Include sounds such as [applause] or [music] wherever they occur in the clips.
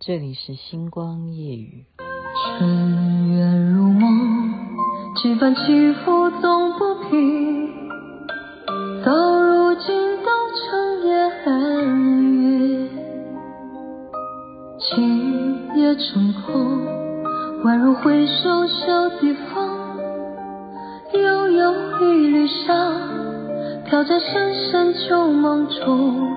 这里是星光夜雨。尘缘如梦，几番起伏总不平，到如今都成烟云。今夜成空，宛如回首小地方，悠悠一缕香，飘在深深旧梦中，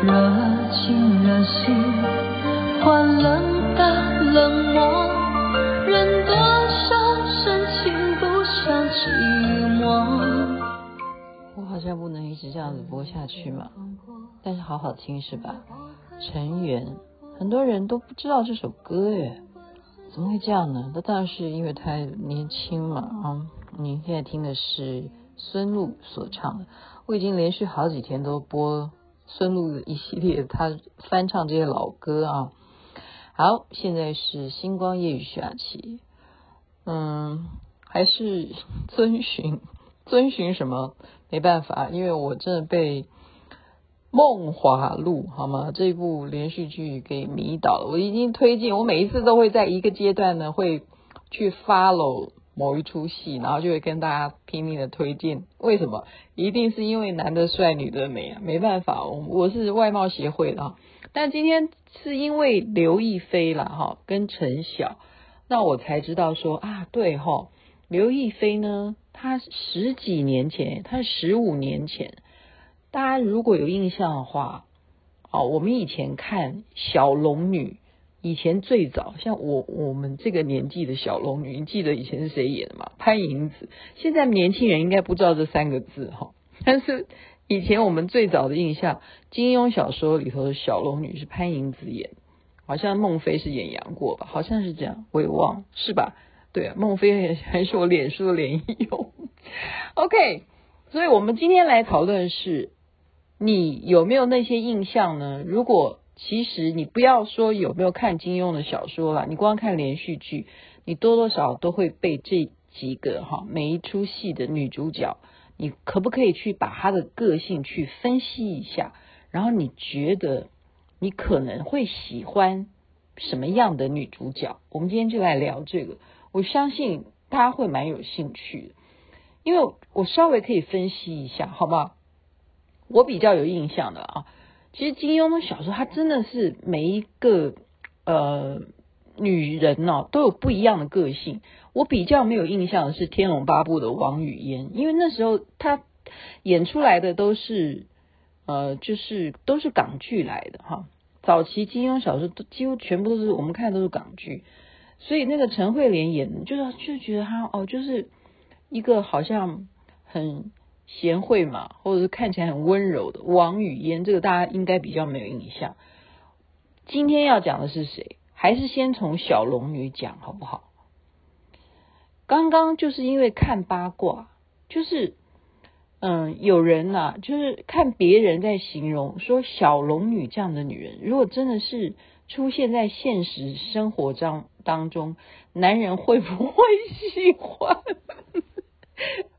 热情热心换冷的冷漠，忍多少深情，不想寂寞。我好像不能一直这样子播下去嘛，但是好好听是吧？尘缘，很多人都不知道这首歌耶，怎么会这样呢？那当然是因为太年轻嘛啊！你现在听的是孙露所唱的，我已经连续好几天都播孙露的一系列他翻唱这些老歌啊。好，现在是星光夜语下期，嗯，还是遵循 [laughs] 遵循什么？没办法，因为我真的被《梦华录》好吗？这部连续剧给迷倒了。我已经推荐，我每一次都会在一个阶段呢，会去 follow 某一出戏，然后就会跟大家拼命的推荐。为什么？一定是因为男的帅，女的美啊！没办法，我我是外貌协会的哈。但今天是因为刘亦菲了哈，跟陈晓，那我才知道说啊，对哈，刘亦菲呢。她十几年前，她十五年前，大家如果有印象的话，哦，我们以前看小龙女，以前最早像我我们这个年纪的小龙女，你记得以前是谁演的吗？潘迎紫。现在年轻人应该不知道这三个字哈，但是以前我们最早的印象，金庸小说里头的小龙女是潘迎紫演，好像孟非是演杨过吧？好像是这样，我也忘了，是吧？对啊，孟非还是我脸书的脸友。[laughs] OK，所以我们今天来讨论是，你有没有那些印象呢？如果其实你不要说有没有看金庸的小说了，你光看连续剧，你多多少少都会被这几个哈每一出戏的女主角，你可不可以去把她的个性去分析一下？然后你觉得你可能会喜欢什么样的女主角？我们今天就来聊这个。我相信大家会蛮有兴趣的，因为我稍微可以分析一下，好不好？我比较有印象的啊，其实金庸的小说，他真的是每一个呃女人哦、都有不一样的个性。我比较没有印象的是《天龙八部》的王语嫣，因为那时候她演出来的都是呃，就是都是港剧来的哈。早期金庸小说都几乎全部都是我们看的都是港剧。所以那个陈慧莲演，就是就觉得她哦，就是一个好像很贤惠嘛，或者是看起来很温柔的王语嫣，这个大家应该比较没有印象。今天要讲的是谁？还是先从小龙女讲好不好？刚刚就是因为看八卦，就是嗯，有人呐、啊，就是看别人在形容说小龙女这样的女人，如果真的是。出现在现实生活当当中，男人会不会喜欢？[laughs]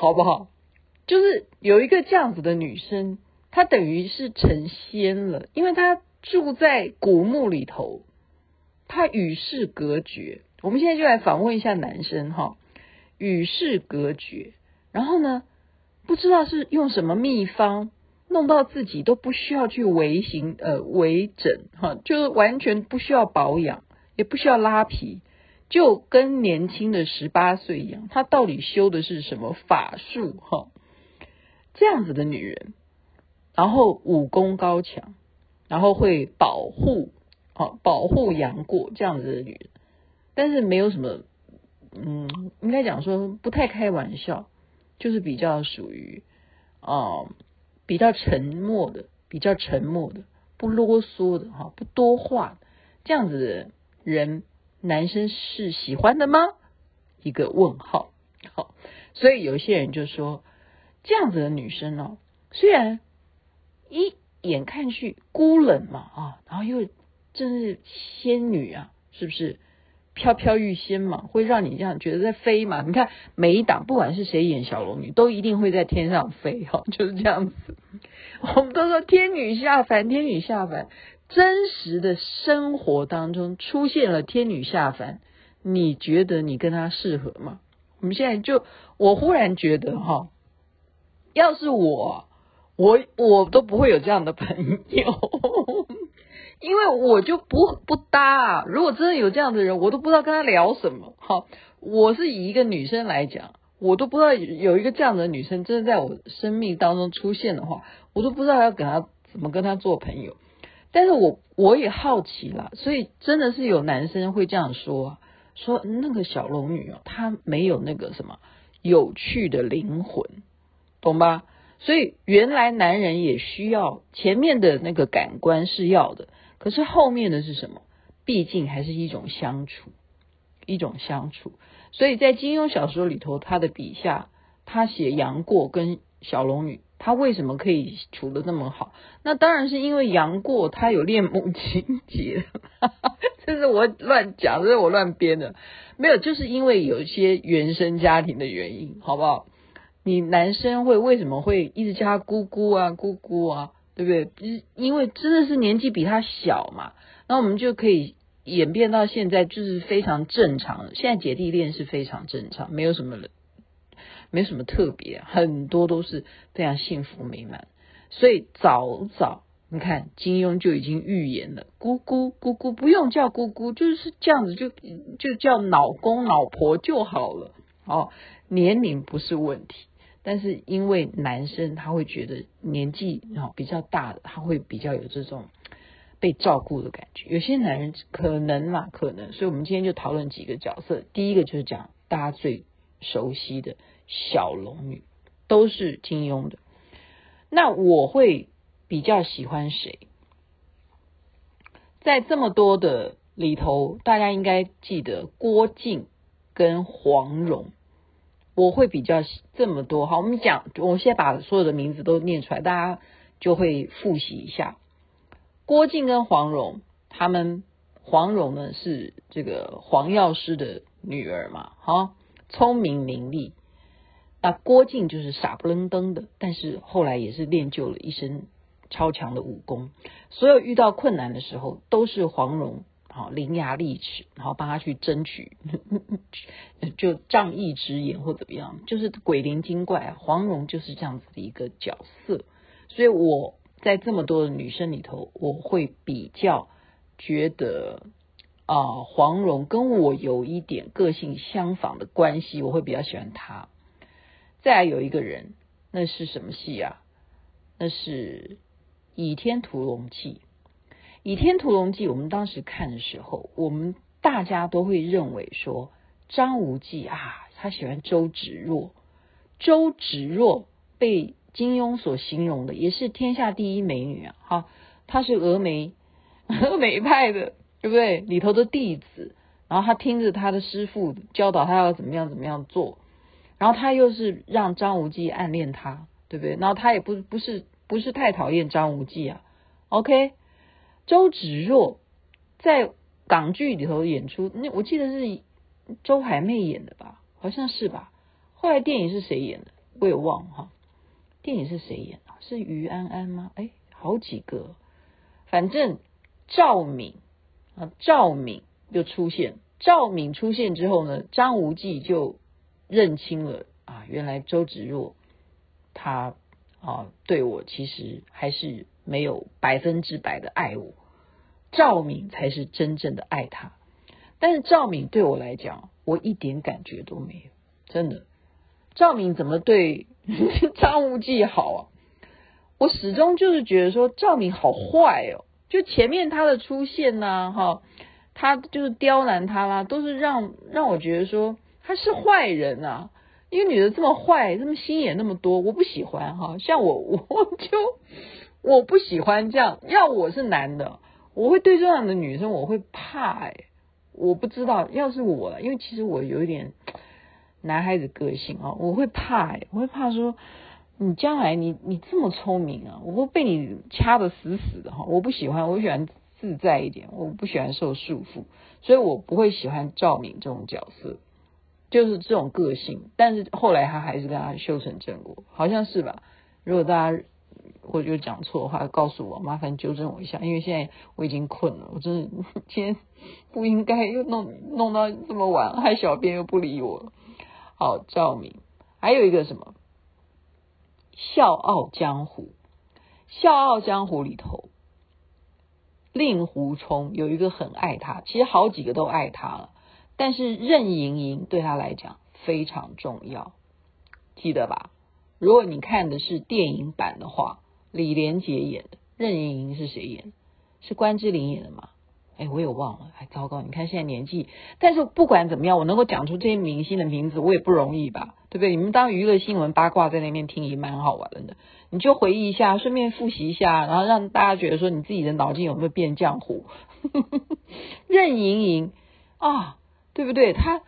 好不好？就是有一个这样子的女生，她等于是成仙了，因为她住在古墓里头，她与世隔绝。我们现在就来访问一下男生哈，与世隔绝，然后呢，不知道是用什么秘方。弄到自己都不需要去维型呃维整哈，就是完全不需要保养，也不需要拉皮，就跟年轻的十八岁一样。她到底修的是什么法术哈？这样子的女人，然后武功高强，然后会保护啊保护杨过这样子的女人，但是没有什么嗯，应该讲说不太开玩笑，就是比较属于啊、比较沉默的，比较沉默的，不啰嗦的哈，不多话，这样子的人，男生是喜欢的吗？一个问号。好，所以有些人就说，这样子的女生呢，虽然一眼看去孤冷嘛啊，然后又真是仙女啊，是不是？飘飘欲仙嘛，会让你这样觉得在飞嘛？你看每一档，不管是谁演小龙女，都一定会在天上飞哈，就是这样子。我们都说天女下凡，天女下凡，真实的生活当中出现了天女下凡，你觉得你跟他适合吗？我们现在就，我忽然觉得哈，要是我，我我都不会有这样的朋友。[laughs] 因为我就不不搭啊，如果真的有这样的人，我都不知道跟他聊什么。好，我是以一个女生来讲，我都不知道有一个这样的女生真的在我生命当中出现的话，我都不知道要跟他怎么跟他做朋友。但是我我也好奇啦，所以真的是有男生会这样说，说那个小龙女哦，她没有那个什么有趣的灵魂，懂吧？所以原来男人也需要前面的那个感官是要的。可是后面的是什么？毕竟还是一种相处，一种相处。所以在金庸小说里头，他的笔下，他写杨过跟小龙女，他为什么可以处的那么好？那当然是因为杨过他有恋母情结，这是我乱讲，这是我乱编的，没有，就是因为有一些原生家庭的原因，好不好？你男生会为什么会一直叫他姑姑啊，姑姑啊？对不对？因因为真的是年纪比他小嘛，那我们就可以演变到现在，就是非常正常。现在姐弟恋是非常正常，没有什么人，没什么特别，很多都是非常幸福美满。所以早早你看金庸就已经预言了，姑姑姑姑不用叫姑姑，就是这样子就就叫老公老婆就好了。哦，年龄不是问题。但是因为男生他会觉得年纪啊比较大的，他会比较有这种被照顾的感觉。有些男人可能嘛，可能，所以我们今天就讨论几个角色。第一个就是讲大家最熟悉的小龙女，都是金庸的。那我会比较喜欢谁？在这么多的里头，大家应该记得郭靖跟黄蓉。我会比较这么多，好，我们讲，我先把所有的名字都念出来，大家就会复习一下。郭靖跟黄蓉，他们黄蓉呢是这个黄药师的女儿嘛，哈，聪明伶俐。那郭靖就是傻不愣登的，但是后来也是练就了一身超强的武功。所有遇到困难的时候，都是黄蓉。好，伶牙俐齿，然后帮他去争取，[laughs] 就仗义执言或怎么样，就是鬼灵精怪。黄蓉就是这样子的一个角色，所以我在这么多的女生里头，我会比较觉得啊、黄蓉跟我有一点个性相仿的关系，我会比较喜欢她。再有一个人，那是什么戏啊？那是《倚天屠龙记》。《倚天屠龙记》，我们当时看的时候，我们大家都会认为说，张无忌啊，他喜欢周芷若。周芷若被金庸所形容的，也是天下第一美女啊！哈，她是峨眉 [laughs] 峨眉派的，对不对？里头的弟子，然后他听着他的师父教导他要怎么样怎么样做，然后他又是让张无忌暗恋他，对不对？然后他也不不是不是太讨厌张无忌啊，OK。周芷若在港剧里头演出，那我记得是周海媚演的吧，好像是吧。后来电影是谁演的？我也忘哈。电影是谁演的？是于安安吗？哎，好几个。反正赵敏啊，赵敏就出现。赵敏出现之后呢，张无忌就认清了啊，原来周芷若她啊对我其实还是没有百分之百的爱我。赵敏才是真正的爱他，但是赵敏对我来讲，我一点感觉都没有，真的。赵敏怎么对 [laughs] 张无忌好啊？我始终就是觉得说赵敏好坏哦，就前面他的出现呐、啊，哈，他就是刁难他啦，都是让让我觉得说他是坏人啊。一个女的这么坏，这么心眼那么多，我不喜欢哈。像我，我就我不喜欢这样。要我是男的，我会对这样的女生我会怕哎。我不知道，要是我，因为其实我有一点男孩子个性啊，我会怕哎，我会怕说你将来你你这么聪明啊，我会被你掐得死死的哈。我不喜欢，我喜欢自在一点，我不喜欢受束缚，所以我不会喜欢赵敏这种角色。就是这种个性，但是后来他还是跟他修成正果，好像是吧？如果大家我就讲错的话，告诉我，麻烦纠正我一下，因为现在我已经困了，我真的 [laughs] 今天不应该又弄弄到这么晚，害小编又不理我。好，赵敏，还有一个什么《笑傲江湖》，《笑傲江湖》里头，令狐冲有一个很爱他，其实好几个都爱他了。但是任盈盈对他来讲非常重要，记得吧？如果你看的是电影版的话，李连杰演的，任盈盈是谁演的？是关之琳演的吗？哎，我也忘了，还糟糕！你看现在年纪，但是不管怎么样，我能够讲出这些明星的名字，我也不容易吧？对不对？你们当娱乐新闻八卦在那边听也蛮好玩的，你就回忆一下，顺便复习一下，然后让大家觉得说你自己的脑筋有没有变浆糊？任盈盈啊！对不对？他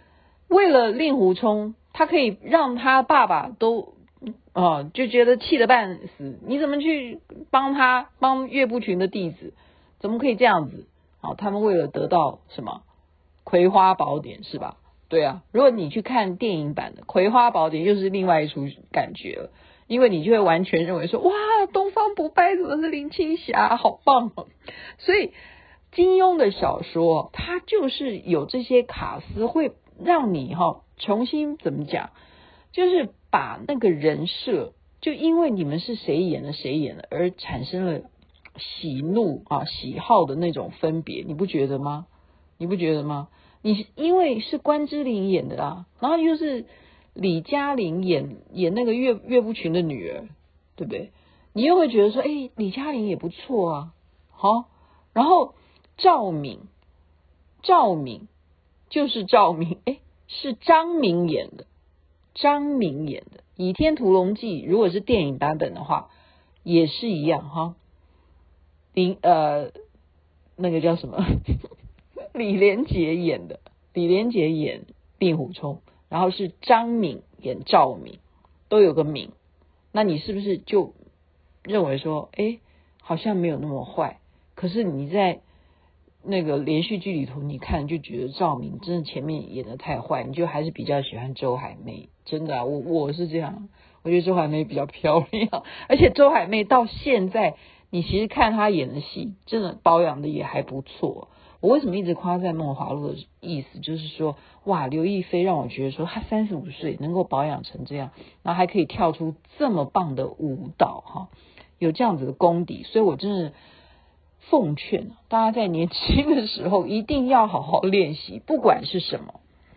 为了令狐冲，他可以让他爸爸都哦就觉得气得半死。你怎么去帮他帮岳不群的弟子？怎么可以这样子？哦，他们为了得到什么葵花宝典是吧？对啊，如果你去看电影版的《葵花宝典》，又是另外一出感觉了，因为你就会完全认为说，哇，东方不败怎么是林青霞？好棒哦！所以。金庸的小说，它就是有这些卡斯，会让你哈重新怎么讲，就是把那个人设，就因为你们是谁演的谁演的，而产生了喜怒啊喜好的那种分别，你不觉得吗？你不觉得吗？你因为是关之琳演的啊，然后又是李嘉玲演演那个岳岳不群的女儿，对不对？你又会觉得说，哎，李嘉玲也不错啊，好，然后。赵敏，赵敏就是赵敏，哎，是张敏演的，张敏演的《倚天屠龙记》，如果是电影版本的话，也是一样哈。林呃，那个叫什么？李连杰演的，李连杰演令狐冲，然后是张敏演赵敏，都有个敏，那你是不是就认为说，哎，好像没有那么坏？可是你在。那个连续剧里头，你看就觉得赵敏真的前面演的太坏，你就还是比较喜欢周海媚。真的，我我是这样，我觉得周海媚比较漂亮，而且周海媚到现在，你其实看她演的戏，真的保养的也还不错。我为什么一直夸赞梦华录的意思，就是说，哇，刘亦菲让我觉得说，她三十五岁能够保养成这样，然后还可以跳出这么棒的舞蹈，哈，有这样子的功底，所以我真的。奉劝大家在年轻的时候一定要好好练习，不管是什么，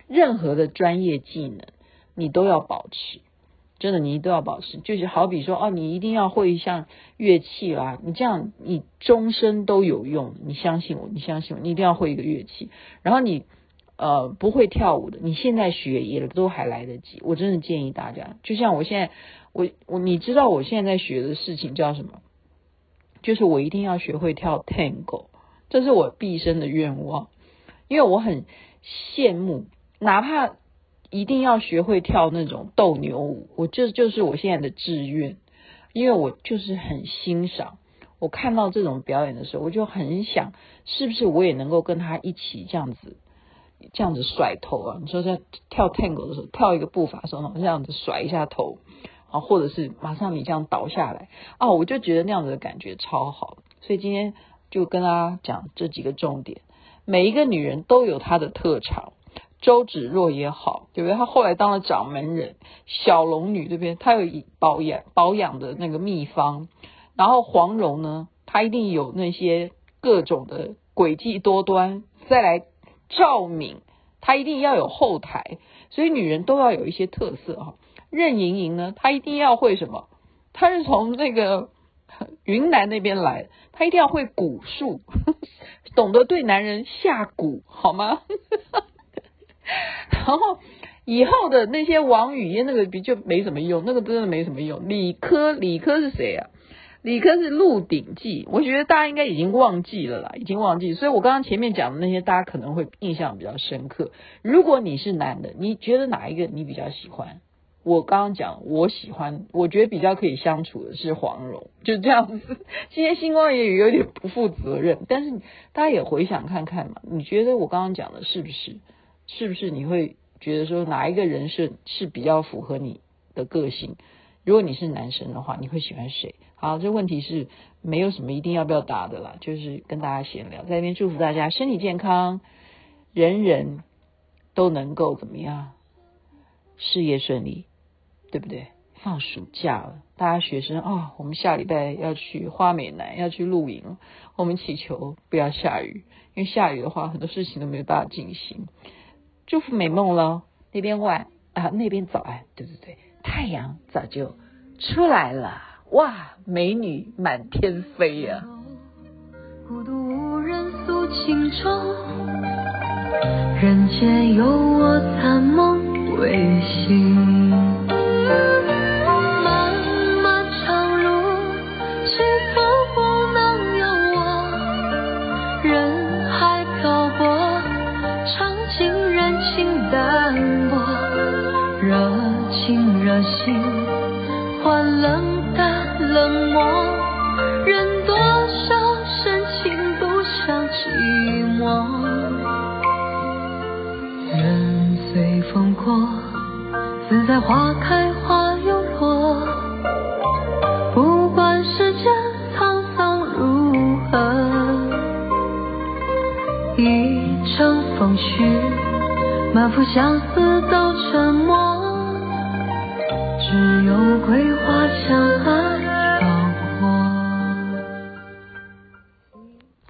任何的专业技能你都要保持，真的你都要保持。就是好比说哦，你一定要会一项乐器啦，你这样你终身都有用。你相信我，你相信我，你一定要会一个乐器。然后你呃不会跳舞的，你现在学也都还来得及。我真的建议大家，就像我现在我我你知道我现在在学的事情叫什么？就是我一定要学会跳 Tango，这是我毕生的愿望，因为我很羡慕，哪怕一定要学会跳那种斗牛舞，我这就是我现在的志愿，因为我就是很欣赏，我看到这种表演的时候，我就很想，是不是我也能够跟他一起这样子，这样子甩头啊？你说在跳 Tango 的时候，跳一个步伐的时候，这样子甩一下头。啊，或者是马上你这样倒下来啊，我就觉得那样子的感觉超好。所以今天就跟大家讲这几个重点。每一个女人都有她的特长，周芷若也好，对不对？她后来当了掌门人，小龙女这边她有一保养保养的那个秘方。然后黄蓉呢，她一定有那些各种的诡计多端。再来赵敏，她一定要有后台。所以女人都要有一些特色哈。任盈盈呢，她一定要会什么？她是从那个 [laughs] 云南那边来，她一定要会蛊术，[laughs] 懂得对男人下蛊，好吗？[laughs] [laughs] 然后以后的那些王语嫣那个比就没什么用，那个真的没什么用。理科，理科是谁啊？理科是《鹿鼎记》，我觉得大家应该已经忘记了啦，已经忘记。所以我刚刚前面讲的那些，大家可能会印象比较深刻。如果你是男的，你觉得哪一个你比较喜欢？我刚刚讲，我喜欢，我觉得比较可以相处的是黄蓉，就这样子。今天星光也有点不负责任，但是大家也回想看看嘛，你觉得我刚刚讲的是不是？是不是你会觉得说哪一个人是是比较符合你的个性？如果你是男生的话，你会喜欢谁？好，这问题是没有什么一定要不要答的啦，就是跟大家闲聊，在这边祝福大家身体健康，人人都能够怎么样，事业顺利，对不对？放暑假了，大家学生啊、哦，我们下礼拜要去花美男，要去露营，我们祈求不要下雨，因为下雨的话，很多事情都没有办法进行。祝福美梦喽，那边晚啊，那边早安，对对对。太阳早就出来了，哇，美女满天飞呀、啊！孤独无人诉情衷，人间有我残梦未醒。